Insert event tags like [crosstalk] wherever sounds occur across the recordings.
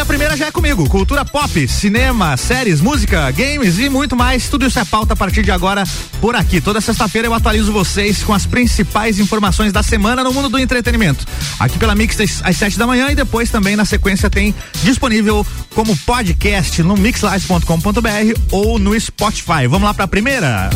a primeira já é comigo. Cultura pop, cinema, séries, música, games e muito mais. Tudo isso é pauta a partir de agora por aqui. Toda sexta-feira eu atualizo vocês com as principais informações da semana no mundo do entretenimento. Aqui pela Mix às sete da manhã e depois também na sequência tem disponível como podcast no mixlive.com.br ou no Spotify. Vamos lá para a primeira.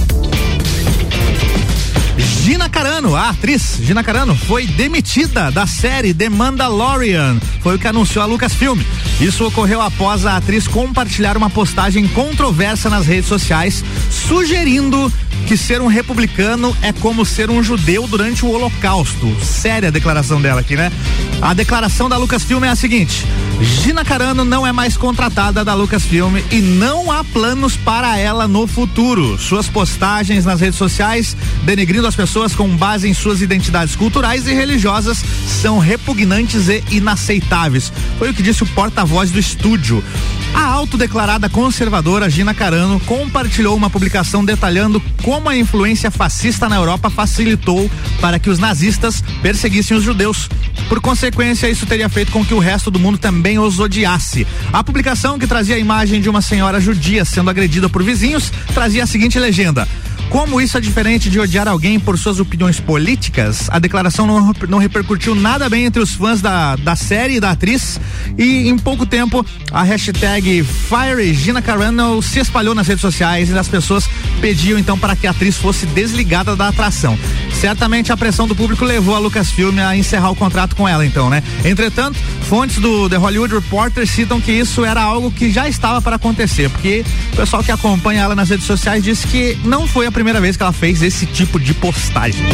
Gina Carano, a atriz Gina Carano, foi demitida da série The Mandalorian. Foi o que anunciou a Lucasfilm. Isso ocorreu após a atriz compartilhar uma postagem controversa nas redes sociais, sugerindo que ser um republicano é como ser um judeu durante o Holocausto. Séria a declaração dela aqui, né? A declaração da Lucasfilm é a seguinte: Gina Carano não é mais contratada da Lucasfilm e não há planos para ela no futuro. Suas postagens nas redes sociais denegrindo as pessoas pessoas com base em suas identidades culturais e religiosas são repugnantes e inaceitáveis. Foi o que disse o porta-voz do estúdio. A autodeclarada conservadora Gina Carano compartilhou uma publicação detalhando como a influência fascista na Europa facilitou para que os nazistas perseguissem os judeus. Por consequência, isso teria feito com que o resto do mundo também os odiasse. A publicação, que trazia a imagem de uma senhora judia sendo agredida por vizinhos, trazia a seguinte legenda: como isso é diferente de odiar alguém por suas opiniões políticas, a declaração não, não repercutiu nada bem entre os fãs da, da série e da atriz. E em pouco tempo, a hashtag Gina Carano se espalhou nas redes sociais e as pessoas pediam então para que a atriz fosse desligada da atração. Certamente a pressão do público levou a Lucasfilm a encerrar o contrato com ela, então, né? Entretanto, fontes do The Hollywood Reporter citam que isso era algo que já estava para acontecer, porque o pessoal que acompanha ela nas redes sociais disse que não foi a primeira vez que ela fez esse tipo de postagem.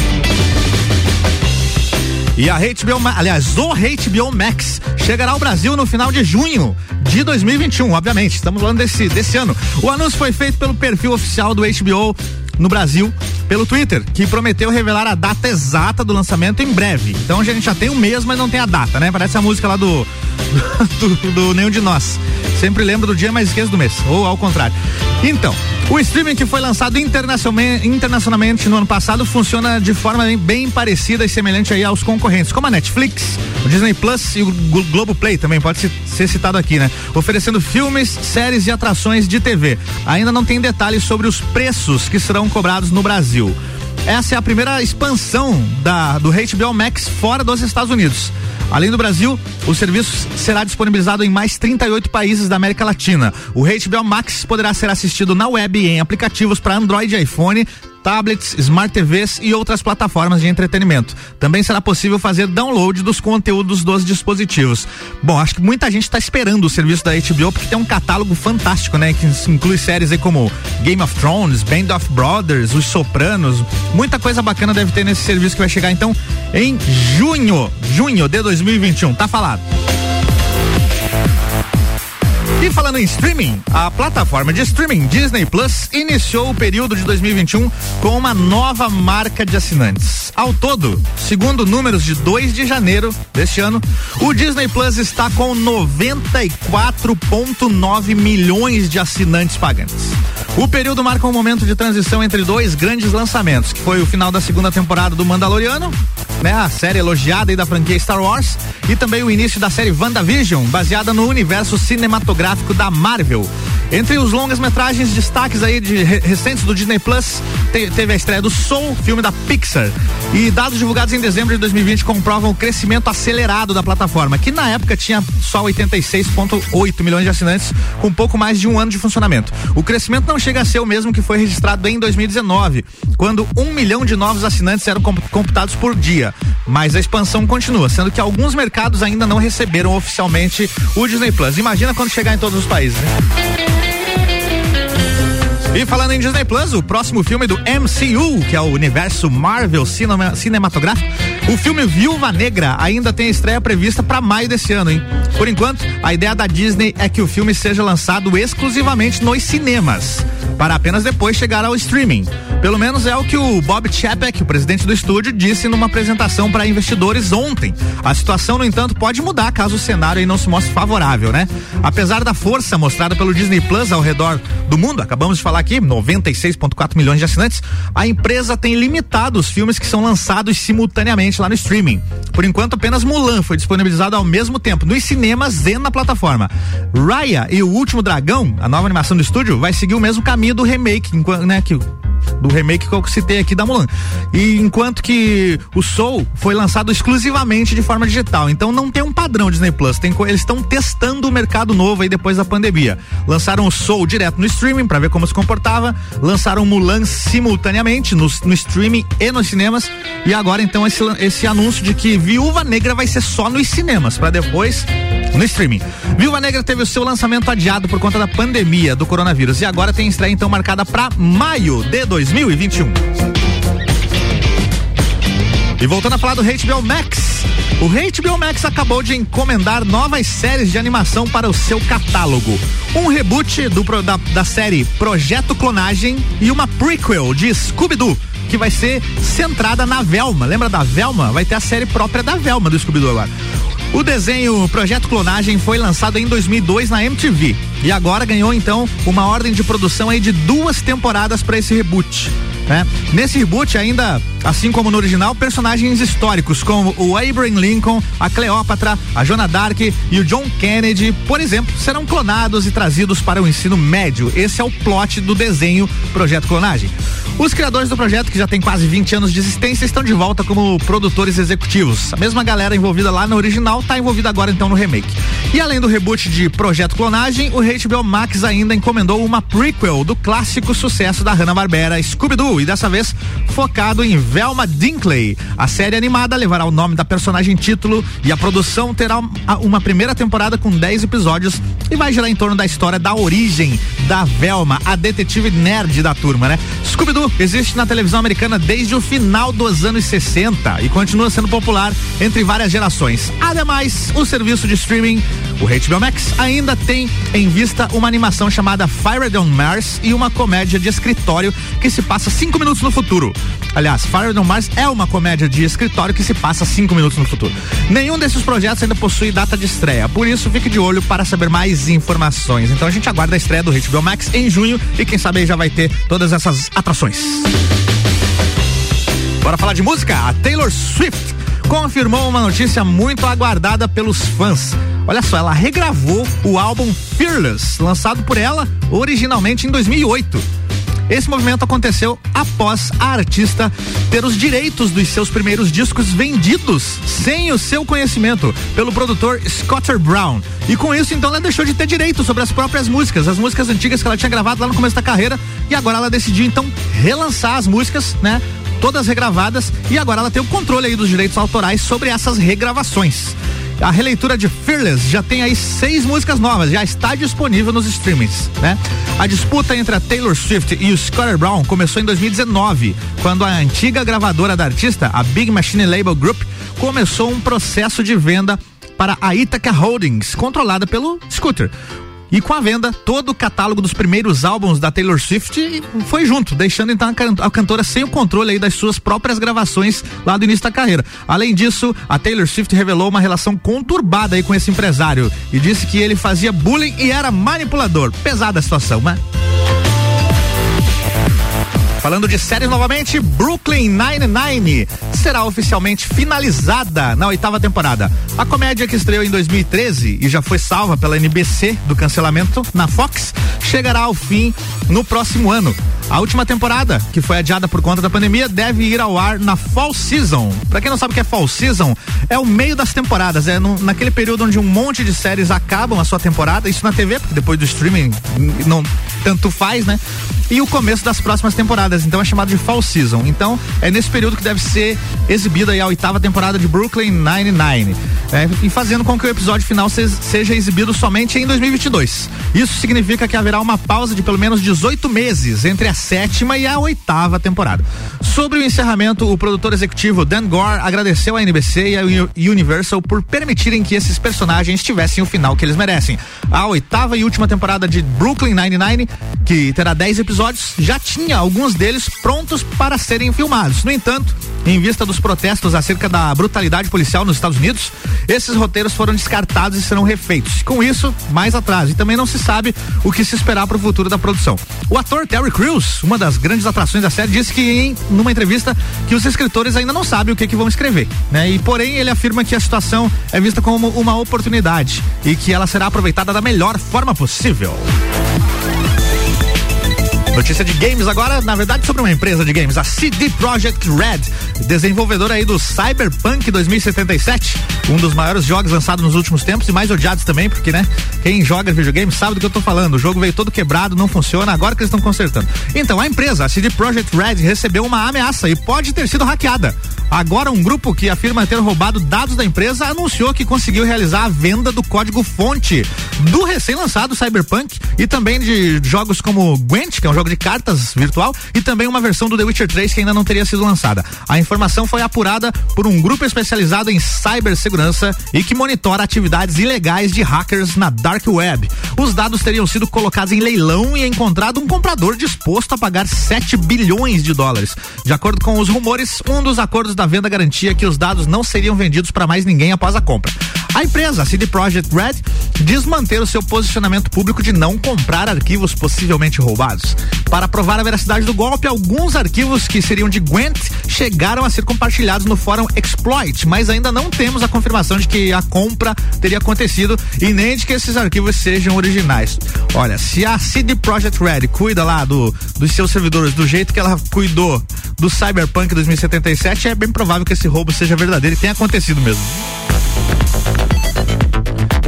E a HBO, aliás, o HBO Max chegará ao Brasil no final de junho de 2021, obviamente. Estamos falando desse, desse ano. O anúncio foi feito pelo perfil oficial do HBO no Brasil pelo Twitter, que prometeu revelar a data exata do lançamento em breve. Então a gente já tem um mês, mas não tem a data, né? Parece a música lá do [laughs] do, do, Nenhum de Nós. Sempre lembro do dia, mas esqueço do mês. Ou ao contrário. Então, o streaming que foi lançado internacionalmente no ano passado funciona de forma bem parecida e semelhante aí aos concorrentes, como a Netflix, o Disney Plus e o Globoplay também pode ser citado aqui, né? Oferecendo filmes, séries e atrações de TV. Ainda não tem detalhes sobre os preços que serão cobrados no Brasil. Essa é a primeira expansão da, do HBO Max fora dos Estados Unidos. Além do Brasil, o serviço será disponibilizado em mais 38 países da América Latina. O HBO Max poderá ser assistido na web e em aplicativos para Android e iPhone, tablets, smart TVs e outras plataformas de entretenimento. Também será possível fazer download dos conteúdos dos dispositivos. Bom, acho que muita gente está esperando o serviço da HBO porque tem um catálogo fantástico, né? Que inclui séries aí como Game of Thrones, Band of Brothers, Os Sopranos. Muita coisa bacana deve ter nesse serviço que vai chegar então em junho, junho de 2021. Tá falado. E falando em streaming, a plataforma de streaming Disney Plus iniciou o período de 2021 com uma nova marca de assinantes. Ao todo, segundo números de 2 de janeiro deste ano, o Disney Plus está com 94,9 milhões de assinantes pagantes. O período marca um momento de transição entre dois grandes lançamentos, que foi o final da segunda temporada do Mandaloriano, né, a série elogiada da franquia Star Wars, e também o início da série WandaVision, baseada no universo cinematográfico da Marvel. Entre os longas-metragens destaques aí de recentes do Disney Plus, te, teve a estreia do Soul, filme da Pixar. E dados divulgados em dezembro de 2020 comprovam o crescimento acelerado da plataforma, que na época tinha só 86,8 milhões de assinantes, com pouco mais de um ano de funcionamento. O crescimento não chega a ser o mesmo que foi registrado em 2019, quando um milhão de novos assinantes eram computados por dia. Mas a expansão continua, sendo que alguns mercados ainda não receberam oficialmente o Disney Plus. Imagina quando chegar em todos os países, né? E falando em Disney Plus, o próximo filme do MCU, que é o universo Marvel cinema, cinematográfico, o filme Viúva Negra ainda tem estreia prevista para maio desse ano, hein? Por enquanto, a ideia da Disney é que o filme seja lançado exclusivamente nos cinemas. Para apenas depois chegar ao streaming. Pelo menos é o que o Bob Chapek, o presidente do estúdio, disse numa apresentação para investidores ontem. A situação, no entanto, pode mudar caso o cenário não se mostre favorável, né? Apesar da força mostrada pelo Disney Plus ao redor do mundo, acabamos de falar aqui, 96,4 milhões de assinantes, a empresa tem limitado os filmes que são lançados simultaneamente lá no streaming. Por enquanto, apenas Mulan foi disponibilizado ao mesmo tempo nos cinemas e na plataforma. Raya e o Último Dragão, a nova animação do estúdio, vai seguir o mesmo caminho do remake, né, que do remake que eu citei aqui da Mulan. E enquanto que o Soul foi lançado exclusivamente de forma digital, então não tem um padrão Disney Plus, tem eles estão testando o mercado novo aí depois da pandemia. Lançaram o Soul direto no streaming para ver como se comportava, lançaram Mulan simultaneamente no, no streaming e nos cinemas e agora então esse, esse anúncio de que Viúva Negra vai ser só nos cinemas para depois no streaming. Viúva Negra teve o seu lançamento adiado por conta da pandemia do coronavírus e agora tem estreia então marcada para maio de 2021. E voltando a falar do HBO Max, o HBO Max acabou de encomendar novas séries de animação para o seu catálogo. Um reboot do, da, da série Projeto Clonagem e uma prequel de Scooby-Doo que vai ser centrada na Velma. Lembra da Velma? Vai ter a série própria da Velma do Scooby-Doo agora. O desenho Projeto Clonagem foi lançado em 2002 na MTV e agora ganhou então uma ordem de produção aí de duas temporadas para esse reboot. Né? Nesse reboot ainda, assim como no original, personagens históricos como o Abraham Lincoln, a Cleópatra, a Joana Dark e o John Kennedy, por exemplo, serão clonados e trazidos para o ensino médio. Esse é o plot do desenho Projeto Clonagem. Os criadores do projeto, que já tem quase 20 anos de existência, estão de volta como produtores executivos. A mesma galera envolvida lá no original está envolvida agora então no remake. E além do reboot de Projeto Clonagem, o HBO Max ainda encomendou uma prequel do clássico sucesso da Hanna-Barbera Scooby-Doo e dessa vez focado em Velma Dinkley. A série animada levará o nome da personagem título e a produção terá uma primeira temporada com 10 episódios e vai girar em torno da história da origem da Velma, a detetive nerd da turma, né? Scooby-Doo existe na televisão americana desde o final dos anos 60 e continua sendo popular entre várias gerações. Ademais, o serviço de streaming, o HBO Max, ainda tem em vista uma animação chamada Fired on Mars e uma comédia de escritório que se passa cinco minutos no futuro. Aliás, Fired on Mars é uma comédia de escritório que se passa cinco minutos no futuro. Nenhum desses projetos ainda possui data de estreia, por isso fique de olho para saber mais informações. Então a gente aguarda a estreia do HBO Max em junho e quem sabe aí já vai ter todas essas atrações. Bora falar de música? A Taylor Swift confirmou uma notícia muito aguardada pelos fãs. Olha só, ela regravou o álbum Fearless, lançado por ela originalmente em 2008. Esse movimento aconteceu após a artista ter os direitos dos seus primeiros discos vendidos sem o seu conhecimento pelo produtor Scotter Brown. E com isso, então, ela deixou de ter direito sobre as próprias músicas, as músicas antigas que ela tinha gravado lá no começo da carreira. E agora ela decidiu, então, relançar as músicas, né? Todas regravadas. E agora ela tem o controle aí dos direitos autorais sobre essas regravações. A releitura de Fearless já tem aí seis músicas novas, já está disponível nos streamings, né? A disputa entre a Taylor Swift e o Scott Brown começou em 2019, quando a antiga gravadora da artista, a Big Machine Label Group, começou um processo de venda para a Ithaca Holdings, controlada pelo Scooter. E com a venda, todo o catálogo dos primeiros álbuns da Taylor Swift foi junto, deixando então a cantora sem o controle aí das suas próprias gravações lá do início da carreira. Além disso, a Taylor Swift revelou uma relação conturbada aí com esse empresário e disse que ele fazia bullying e era manipulador. Pesada a situação, mas Falando de séries novamente, Brooklyn Nine-Nine será oficialmente finalizada na oitava temporada. A comédia que estreou em 2013 e já foi salva pela NBC do cancelamento na Fox chegará ao fim no próximo ano. A última temporada, que foi adiada por conta da pandemia, deve ir ao ar na Fall Season. Para quem não sabe o que é Fall Season, é o meio das temporadas, é no, naquele período onde um monte de séries acabam a sua temporada, isso na TV, porque depois do streaming não tanto faz, né? E o começo das próximas temporadas, então é chamado de Fall Season. Então, é nesse período que deve ser exibida a oitava temporada de Brooklyn Nine-Nine. É, e fazendo com que o episódio final se, seja exibido somente em 2022. Isso significa que haverá uma pausa de pelo menos 18 meses entre a sétima e a oitava temporada. Sobre o encerramento, o produtor executivo Dan Gore agradeceu à NBC e à Universal por permitirem que esses personagens tivessem o final que eles merecem. A oitava e última temporada de Brooklyn Nine-Nine que terá 10 episódios, já tinha alguns deles prontos para serem filmados. No entanto, em vista dos protestos acerca da brutalidade policial nos Estados Unidos, esses roteiros foram descartados e serão refeitos. Com isso, mais atraso. E também não se sabe o que se esperar para o futuro da produção. O ator Terry Crews, uma das grandes atrações da série, disse que em numa entrevista que os escritores ainda não sabem o que, que vão escrever, né? E porém ele afirma que a situação é vista como uma oportunidade e que ela será aproveitada da melhor forma possível. Notícia de games agora, na verdade, sobre uma empresa de games, a CD Projekt Red, desenvolvedora aí do Cyberpunk 2077, um dos maiores jogos lançados nos últimos tempos e mais odiados também, porque, né, quem joga videogame sabe do que eu tô falando. O jogo veio todo quebrado, não funciona, agora que eles estão consertando. Então, a empresa, a CD Projekt Red, recebeu uma ameaça e pode ter sido hackeada. Agora, um grupo que afirma ter roubado dados da empresa anunciou que conseguiu realizar a venda do código fonte do recém-lançado Cyberpunk e também de jogos como Gwent, que é um jogo de cartas virtual, e também uma versão do The Witcher 3 que ainda não teria sido lançada. A informação foi apurada por um grupo especializado em cibersegurança e que monitora atividades ilegais de hackers na Dark Web. Os dados teriam sido colocados em leilão e encontrado um comprador disposto a pagar 7 bilhões de dólares. De acordo com os rumores, um dos acordos da venda garantia que os dados não seriam vendidos para mais ninguém após a compra. A empresa, a CD Projekt Red, diz manter o seu posicionamento público de não comprar arquivos possivelmente roubados. Para provar a veracidade do golpe, alguns arquivos que seriam de Gwent chegaram a ser compartilhados no fórum Exploit, mas ainda não temos a confirmação de que a compra teria acontecido e nem de que esses arquivos sejam originais. Olha, se a CD Projekt Red cuida lá do, dos seus servidores do jeito que ela cuidou do Cyberpunk 2077, é bem provável que esse roubo seja verdadeiro e tenha acontecido mesmo.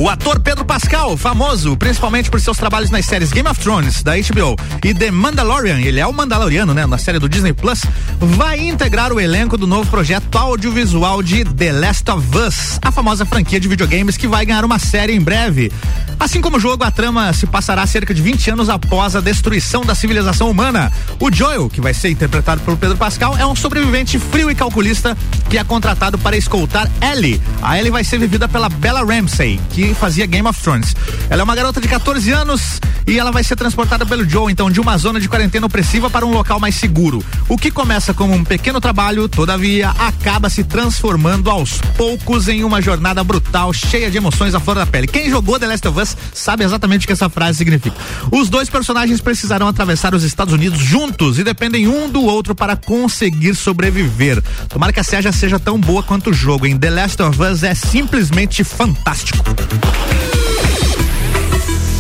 O ator Pedro Pascal, famoso principalmente por seus trabalhos nas séries Game of Thrones da HBO e The Mandalorian, ele é o Mandaloriano, né, na série do Disney Plus, vai integrar o elenco do novo projeto audiovisual de The Last of Us, a famosa franquia de videogames que vai ganhar uma série em breve. Assim como o jogo, a trama se passará cerca de 20 anos após a destruição da civilização humana. O Joel, que vai ser interpretado pelo Pedro Pascal, é um sobrevivente frio e calculista que é contratado para escoltar Ellie. A Ellie vai ser vivida pela Bella Ramsey, que fazia Game of Thrones. Ela é uma garota de 14 anos e ela vai ser transportada pelo Joe, então, de uma zona de quarentena opressiva para um local mais seguro. O que começa como um pequeno trabalho, todavia, acaba se transformando aos poucos em uma jornada brutal, cheia de emoções à flor da pele. Quem jogou The Last of Us sabe exatamente o que essa frase significa. Os dois personagens precisarão atravessar os Estados Unidos juntos e dependem um do outro para conseguir sobreviver. Tomara que a série seja tão boa quanto o jogo, em The Last of Us é simplesmente fantástico.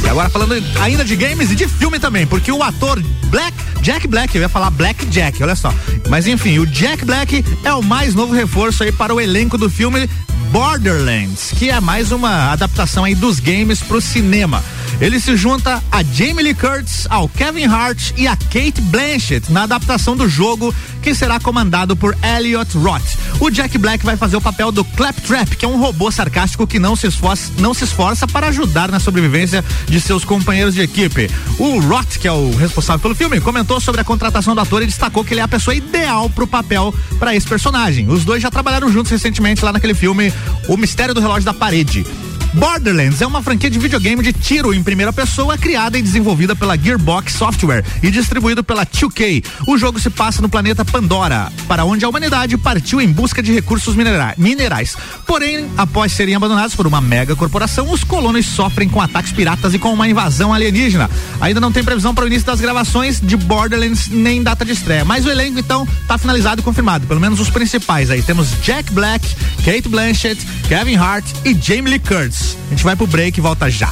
E agora falando ainda de games e de filme também, porque o ator Black, Jack Black, eu ia falar Black Jack, olha só. Mas enfim, o Jack Black é o mais novo reforço aí para o elenco do filme Borderlands, que é mais uma adaptação aí dos games pro cinema. Ele se junta a Jamie Lee Curtis, ao Kevin Hart e a Kate Blanchett na adaptação do jogo que será comandado por Elliot Roth. O Jack Black vai fazer o papel do Claptrap, que é um robô sarcástico que não se esforça, não se esforça para ajudar na sobrevivência de seus companheiros de equipe. O Roth, que é o responsável pelo filme, comentou sobre a contratação do ator e destacou que ele é a pessoa ideal para o papel para esse personagem. Os dois já trabalharam juntos recentemente lá naquele filme O Mistério do Relógio da Parede. Borderlands é uma franquia de videogame de tiro em primeira pessoa criada e desenvolvida pela Gearbox Software e distribuído pela 2K. O jogo se passa no planeta Pandora, para onde a humanidade partiu em busca de recursos minera minerais. Porém, após serem abandonados por uma mega corporação, os colonos sofrem com ataques piratas e com uma invasão alienígena. Ainda não tem previsão para o início das gravações de Borderlands nem data de estreia, mas o elenco então está finalizado e confirmado, pelo menos os principais aí. Temos Jack Black, Kate Blanchett, Kevin Hart e Jamie Lee Curtis. A gente vai pro break e volta já.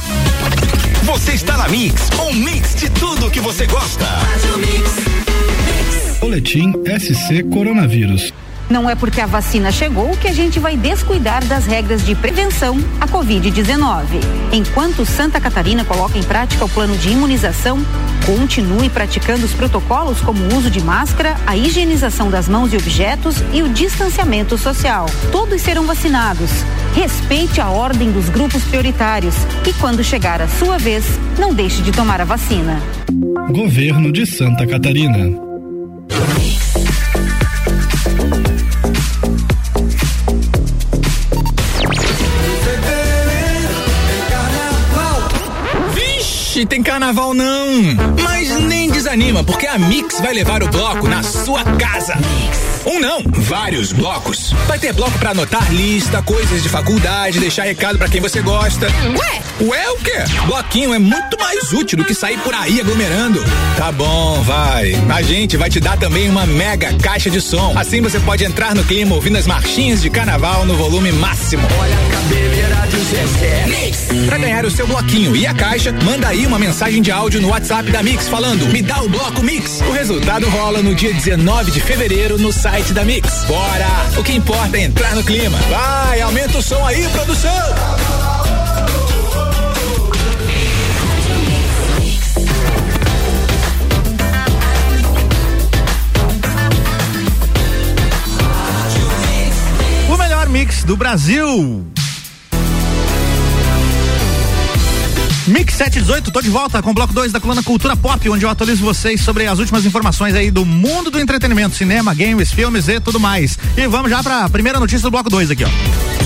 Você está na Mix, um mix de tudo que você gosta. Boletim SC Coronavírus. Não é porque a vacina chegou que a gente vai descuidar das regras de prevenção à Covid-19. Enquanto Santa Catarina coloca em prática o plano de imunização, continue praticando os protocolos como o uso de máscara, a higienização das mãos e objetos e o distanciamento social. Todos serão vacinados. Respeite a ordem dos grupos prioritários e, quando chegar a sua vez, não deixe de tomar a vacina. Governo de Santa Catarina. Tem carnaval não. Mas nem desanima, porque a Mix vai levar o bloco na sua casa. Um não, vários blocos. Vai ter bloco para anotar lista, coisas de faculdade, deixar recado para quem você gosta. Ué? Ué o quê? Bloquinho é muito mais útil do que sair por aí aglomerando. Tá bom, vai. A gente vai te dar também uma mega caixa de som. Assim você pode entrar no clima ouvindo as marchinhas de carnaval no volume máximo. Olha a cabeleira do Zezé. Mix. Pra ganhar o seu bloquinho e a caixa, manda aí uma mensagem de áudio no WhatsApp da Mix falando: "Me o bloco Mix". O resultado rola no dia 19 de fevereiro no site da Mix. Bora! O que importa é entrar no clima. Vai, aumenta o som aí, produção. O melhor mix do Brasil. Mix 718, tô de volta com o bloco 2 da coluna Cultura Pop, onde eu atualizo vocês sobre as últimas informações aí do mundo do entretenimento, cinema, games, filmes e tudo mais. E vamos já para a primeira notícia do bloco 2 aqui, ó.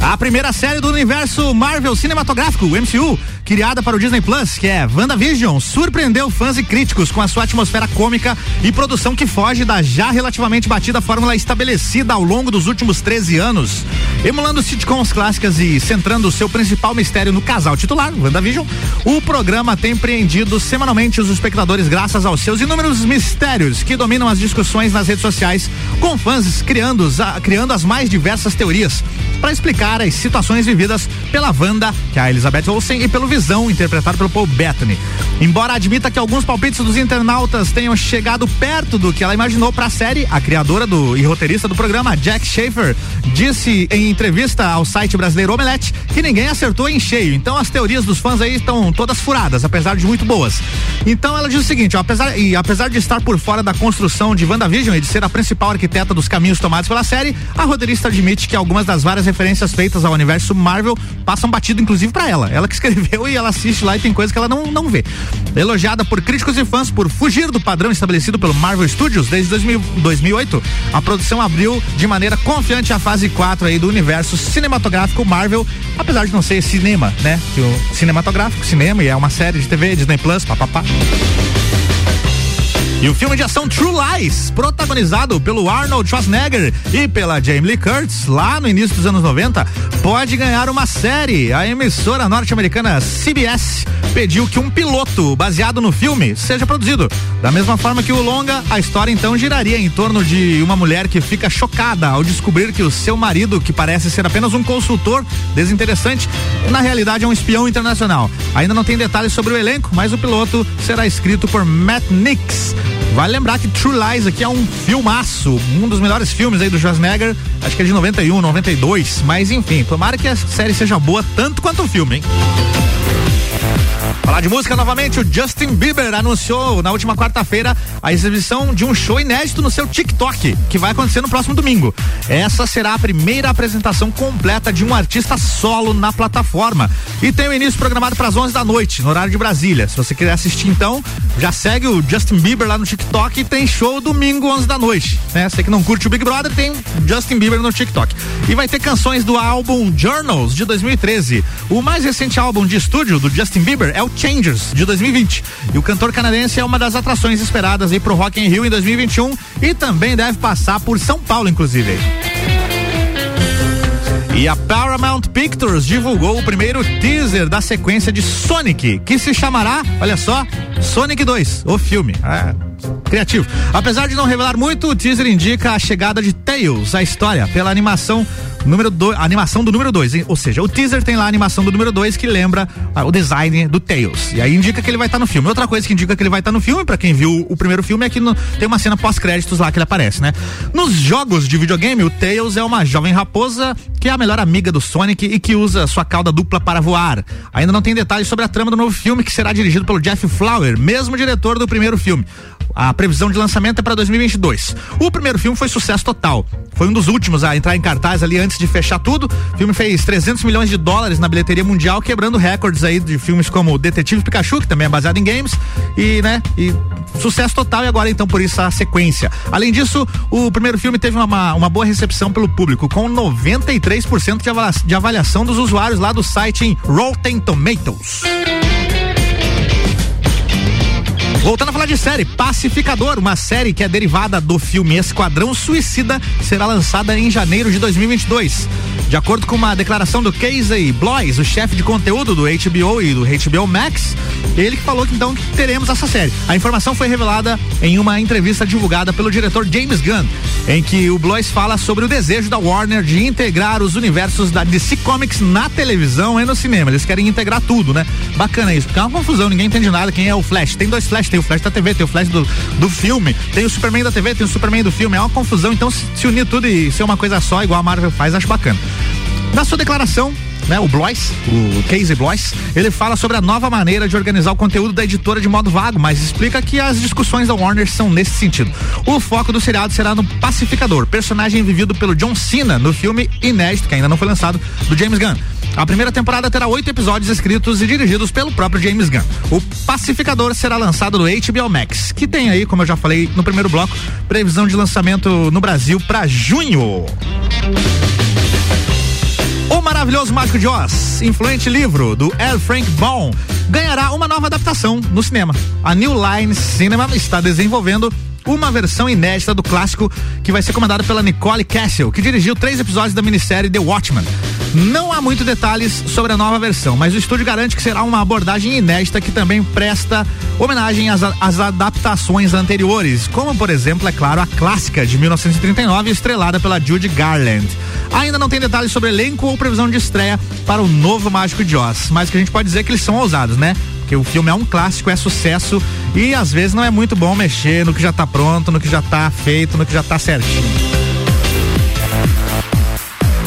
A primeira série do universo Marvel cinematográfico, MCU, criada para o Disney Plus, que é WandaVision, surpreendeu fãs e críticos com a sua atmosfera cômica e produção que foge da já relativamente batida fórmula estabelecida ao longo dos últimos 13 anos. Emulando sitcoms clássicas e centrando seu principal mistério no casal titular, WandaVision, o programa tem preendido semanalmente os espectadores graças aos seus inúmeros mistérios que dominam as discussões nas redes sociais, com fãs criando, criando as mais diversas teorias para explicar as situações vividas pela Wanda, que é a Elizabeth Olsen, e pelo Visão, interpretado pelo Paul Bettany. Embora admita que alguns palpites dos internautas tenham chegado perto do que ela imaginou para a série, a criadora do e roteirista do programa, Jack Schaefer, disse em entrevista ao site brasileiro Omelete que ninguém acertou em cheio. Então as teorias dos fãs aí estão todas furadas, apesar de muito boas. Então ela diz o seguinte, ó, apesar e apesar de estar por fora da construção de WandaVision e de ser a principal arquiteta dos caminhos tomados pela série, a roteirista admite que algumas das várias referências feitas ao universo Marvel passam batido inclusive para ela. Ela que escreveu e ela assiste lá e tem coisa que ela não, não vê. Elogiada por críticos e fãs por fugir do padrão estabelecido pelo Marvel Studios desde 2000, 2008, a produção abriu de maneira confiante a fase 4 aí do universo cinematográfico Marvel, apesar de não ser cinema, né? Cinematográfico, cinema e é uma série de TV, Disney Plus, papapá. E o filme de ação True Lies, protagonizado pelo Arnold Schwarzenegger e pela Jamie Lee Curtis, lá no início dos anos 90, pode ganhar uma série. A emissora norte-americana CBS pediu que um piloto baseado no filme seja produzido. Da mesma forma que o longa, a história então giraria em torno de uma mulher que fica chocada ao descobrir que o seu marido, que parece ser apenas um consultor desinteressante, na realidade é um espião internacional. Ainda não tem detalhes sobre o elenco, mas o piloto será escrito por Matt Nix. Vale lembrar que True Lies aqui é um filmaço, um dos melhores filmes aí do Schwarzenegger, acho que é de 91, 92, mas enfim, tomara que a série seja boa tanto quanto o filme, hein? Falar de música novamente, o Justin Bieber anunciou na última quarta-feira a exibição de um show inédito no seu TikTok, que vai acontecer no próximo domingo. Essa será a primeira apresentação completa de um artista solo na plataforma. E tem o início programado para as 11 da noite, no horário de Brasília. Se você quiser assistir, então, já segue o Justin Bieber lá no TikTok e tem show domingo, 11 da noite. Né? Você que não curte o Big Brother, tem Justin Bieber no TikTok. E vai ter canções do álbum Journals de 2013. O mais recente álbum de estúdio do Justin Bieber é o Changers, de 2020. E o cantor canadense é uma das atrações esperadas aí pro Rock in Rio em 2021 e também deve passar por São Paulo, inclusive. E a Paramount Pictures divulgou o primeiro teaser da sequência de Sonic, que se chamará, olha só, Sonic 2, o filme. Ah, criativo. Apesar de não revelar muito, o teaser indica a chegada de Tails, a história, pela animação número do, animação do número 2, ou seja, o teaser tem lá a animação do número 2 que lembra ah, o design do Tails. E aí indica que ele vai estar tá no filme. Outra coisa que indica que ele vai estar tá no filme, para quem viu o primeiro filme, é que no, tem uma cena pós-créditos lá que ele aparece, né? Nos jogos de videogame, o Tails é uma jovem raposa que é a melhor amiga do Sonic e que usa sua cauda dupla para voar. Ainda não tem detalhes sobre a trama do novo filme que será dirigido pelo Jeff Flower, mesmo diretor do primeiro filme. A previsão de lançamento é para 2022. O primeiro filme foi sucesso total. Foi um dos últimos a entrar em cartaz ali antes de fechar tudo. O filme fez 300 milhões de dólares na bilheteria mundial, quebrando recordes aí de filmes como Detetive Pikachu, que também é baseado em games, e, né, e sucesso total e agora então por isso a sequência. Além disso, o primeiro filme teve uma, uma boa recepção pelo público, com 93% de, avaliação, de avaliação dos usuários lá do site em Rotten Tomatoes. Voltando a falar de série, Pacificador, uma série que é derivada do filme Esquadrão Suicida, será lançada em janeiro de 2022. De acordo com uma declaração do Casey Blois, o chefe de conteúdo do HBO e do HBO Max, ele falou que então que teremos essa série. A informação foi revelada em uma entrevista divulgada pelo diretor James Gunn, em que o Blois fala sobre o desejo da Warner de integrar os universos da DC Comics na televisão e no cinema. Eles querem integrar tudo, né? Bacana isso, porque é uma confusão, ninguém entende nada quem é o Flash. Tem dois Flash, tem o Flash da TV, tem o Flash do, do filme, tem o Superman da TV, tem o Superman do filme. É uma confusão, então se, se unir tudo e ser uma coisa só, igual a Marvel faz, acho bacana. Na sua declaração, né, o Blois, o Casey Blois, ele fala sobre a nova maneira de organizar o conteúdo da editora de modo vago, mas explica que as discussões da Warner são nesse sentido. O foco do seriado será no Pacificador, personagem vivido pelo John Cena no filme inédito, que ainda não foi lançado, do James Gunn. A primeira temporada terá oito episódios escritos e dirigidos pelo próprio James Gunn. O Pacificador será lançado no HBO Max, que tem aí, como eu já falei no primeiro bloco, previsão de lançamento no Brasil para junho. Maravilhoso Mágico de influente livro do L. Frank Baum, ganhará uma nova adaptação no cinema. A New Line Cinema está desenvolvendo uma versão inédita do clássico que vai ser comandada pela Nicole Castle, que dirigiu três episódios da minissérie The Watchmen. Não há muitos detalhes sobre a nova versão, mas o estúdio garante que será uma abordagem inédita que também presta homenagem às, às adaptações anteriores, como por exemplo, é claro, a clássica de 1939, estrelada pela Judy Garland. Ainda não tem detalhes sobre elenco ou previsão de estreia para o novo Mágico de Oz, mas que a gente pode dizer que eles são ousados, né? Porque o filme é um clássico, é sucesso e às vezes não é muito bom mexer no que já está pronto, no que já está feito, no que já está certinho.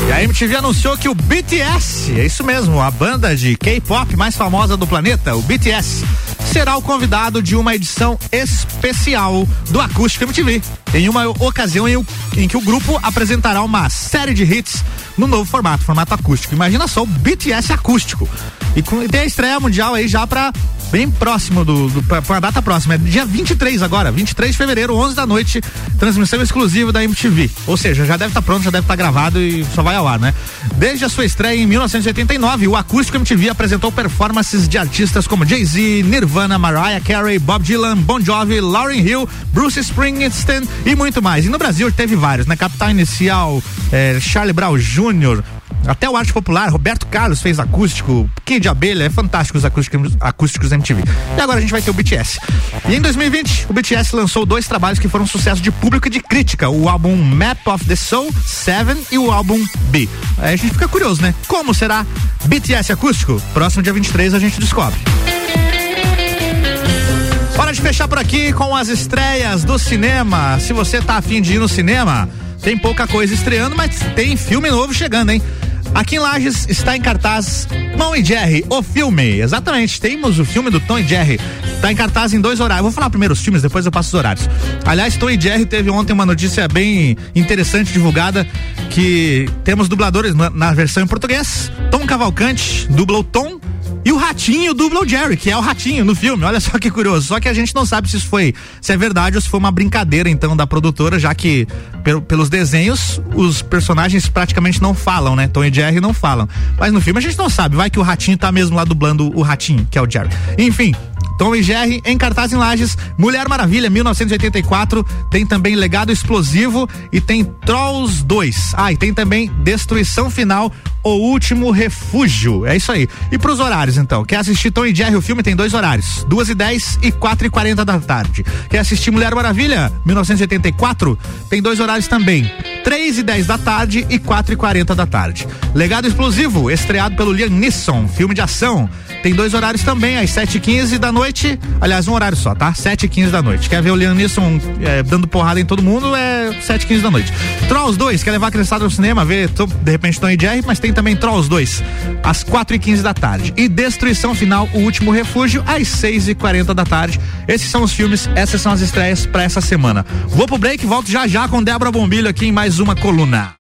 E a MTV anunciou que o BTS, é isso mesmo, a banda de K-pop mais famosa do planeta, o BTS, será o convidado de uma edição especial do Acústico MTV. Em uma ocasião em, em que o grupo apresentará uma série de hits no novo formato, formato acústico. Imagina só o BTS acústico. E, com, e tem a estreia mundial aí já pra bem próximo do, do pra, pra data próxima, é dia 23 agora, 23 de fevereiro, 11 da noite, transmissão exclusiva da MTV. Ou seja, já deve estar tá pronto, já deve estar tá gravado e só vai ao ar, né? Desde a sua estreia em 1989, o Acústico MTV apresentou performances de artistas como Jay-Z, Nirvana, Mariah Carey, Bob Dylan, Bon Jovi, Lauryn Hill, Bruce Springsteen e muito mais. E no Brasil teve vários, né? Capital Inicial, eh, Charlie Brown Jr., até o Arte Popular, Roberto Carlos fez acústico, Kid de Abelha, é fantástico os acústicos, acústicos MTV. E agora a gente vai ter o BTS. E em 2020, o BTS lançou dois trabalhos que foram sucesso de público e de crítica: o álbum Map of the Soul 7 e o álbum B. Aí a gente fica curioso, né? Como será BTS acústico? Próximo dia 23 a gente descobre. Hora de fechar por aqui com as estreias do cinema. Se você tá afim de ir no cinema, tem pouca coisa estreando, mas tem filme novo chegando, hein? Aqui em Lages está em cartaz Tom e Jerry, o filme. Exatamente, temos o filme do Tom e Jerry. Está em cartaz em dois horários. Vou falar primeiro os filmes, depois eu passo os horários. Aliás, Tom e Jerry teve ontem uma notícia bem interessante divulgada que temos dubladores na, na versão em português. Tom Cavalcante dublou Tom e o Ratinho dubla o Jerry, que é o Ratinho no filme. Olha só que curioso. Só que a gente não sabe se isso foi, se é verdade ou se foi uma brincadeira então da produtora, já que pelos desenhos os personagens praticamente não falam, né? Tom e Jerry não falam. Mas no filme a gente não sabe. Vai que o Ratinho tá mesmo lá dublando o Ratinho, que é o Jerry. Enfim, Tom e Jerry em cartaz em Lages, Mulher Maravilha 1984, tem também Legado Explosivo e tem Trolls 2. Ah, e tem também Destruição Final, O Último Refúgio. É isso aí. E pros horários então, quer assistir Tom e Jerry o filme tem dois horários, duas e dez e quatro e quarenta da tarde. Quer assistir Mulher Maravilha 1984 tem dois horários também, três e dez da tarde e quatro e quarenta da tarde. Legado Explosivo, estreado pelo Liam Neeson, filme de ação, tem dois horários também, às sete e quinze da noite. Aliás, um horário só, tá? Sete e quinze da noite. Quer ver o Liam Neeson é, dando porrada em todo mundo? É sete e quinze da noite. Trolls 2, quer levar a criançada no cinema, ver de repente Tom e Jerry, mas tem também Trolls 2, às quatro e quinze da tarde. E Destruição Final, O Último Refúgio, às seis e quarenta da tarde. Esses são os filmes, essas são as estreias para essa semana. Vou pro break, volto já já com Débora Bombilho aqui em mais uma coluna.